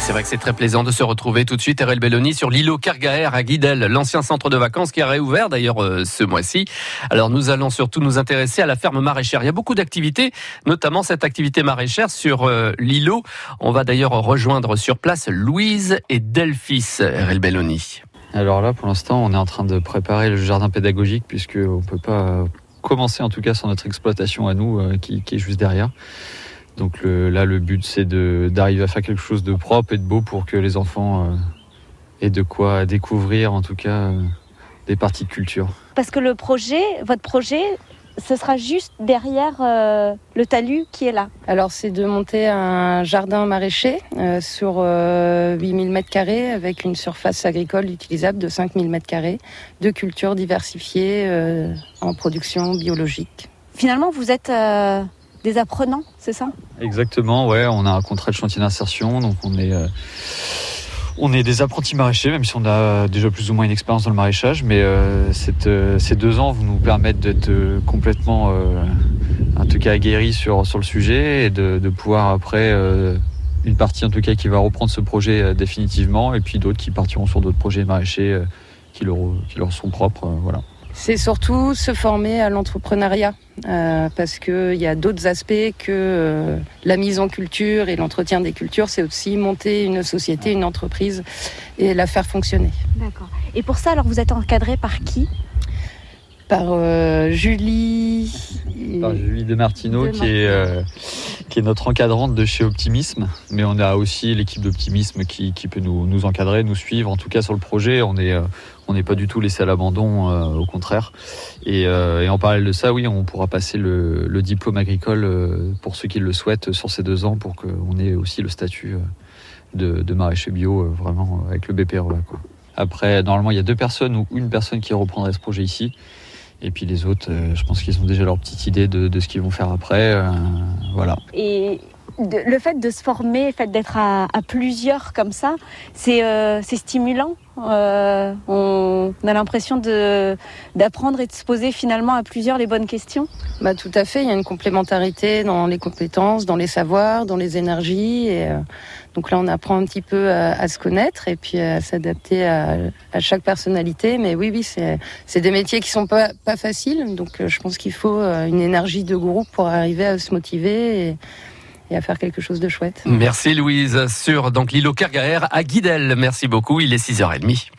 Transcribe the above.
c'est vrai que c'est très plaisant de se retrouver tout de suite, RL Belloni, sur l'îlot Cargaer à Guidel, l'ancien centre de vacances qui a réouvert d'ailleurs euh, ce mois-ci. Alors nous allons surtout nous intéresser à la ferme maraîchère. Il y a beaucoup d'activités, notamment cette activité maraîchère sur euh, l'îlot. On va d'ailleurs rejoindre sur place Louise et Delphis, RL Belloni. Alors là, pour l'instant, on est en train de préparer le jardin pédagogique puisqu'on ne peut pas commencer en tout cas sur notre exploitation à nous euh, qui est juste derrière. Donc le, là, le but, c'est d'arriver à faire quelque chose de propre et de beau pour que les enfants euh, aient de quoi découvrir, en tout cas, euh, des parties de culture. Parce que le projet, votre projet, ce sera juste derrière euh, le talus qui est là. Alors c'est de monter un jardin maraîcher euh, sur euh, 8000 m2 avec une surface agricole utilisable de 5000 m2 de cultures diversifiées euh, en production biologique. Finalement, vous êtes euh, des apprenants, c'est ça? Exactement, ouais, on a un contrat de chantier d'insertion, donc on est, euh, on est des apprentis maraîchers, même si on a déjà plus ou moins une expérience dans le maraîchage, mais euh, euh, ces deux ans vont nous permettre d'être complètement, en tout cas, aguerris sur, sur le sujet et de, pouvoir après, une partie en tout cas qui va reprendre ce projet définitivement, et puis d'autres qui partiront sur d'autres projets maraîchers qui, leur, qui leur sont propres, voilà. C'est surtout se former à l'entrepreneuriat euh, parce qu'il y a d'autres aspects que euh, la mise en culture et l'entretien des cultures, c'est aussi monter une société, une entreprise et la faire fonctionner. D'accord. Et pour ça, alors vous êtes encadré par qui? Par euh, Julie. Par Julie de Martino, De qui, est, euh, qui est notre encadrante de chez Optimisme. Mais on a aussi l'équipe d'Optimisme qui, peut nous, encadrer, nous suivre. En tout cas, sur le projet, on euh, on n'est pas du tout laissé à l'abandon, euh, au contraire. Et, euh, et en parallèle de ça, oui, on pourra passer le, diplôme agricole pour ceux qui le souhaitent sur ces deux ans pour qu'on ait aussi le statut de, maraîcher bio, vraiment avec le. Quoi. Après, normalement, il y a deux personnes ou une personne qui reprendrait ce projet ici. Et puis les autres, je pense qu'ils ont déjà leur petite idée de ce qu'ils vont faire après. Voilà. Le fait de se former, le fait d'être à, plusieurs comme ça, c'est euh, stimulant. Euh, on, a l'impression d'apprendre et de se poser finalement à plusieurs les bonnes questions. Bah, tout à fait, il y a une complémentarité dans les compétences, dans les savoirs, dans les énergies. Et, euh, donc là, on apprend un petit peu à, à se connaître et puis à s'adapter à, chaque personnalité. Mais oui, oui, c'est des métiers qui sont pas, pas faciles. Donc euh, je pense qu'il faut euh, une énergie de groupe pour arriver à se motiver et à faire quelque chose de chouette. Merci Louise sur donc l'îlot Cargaer à Guidel. Merci beaucoup, il est 6h30.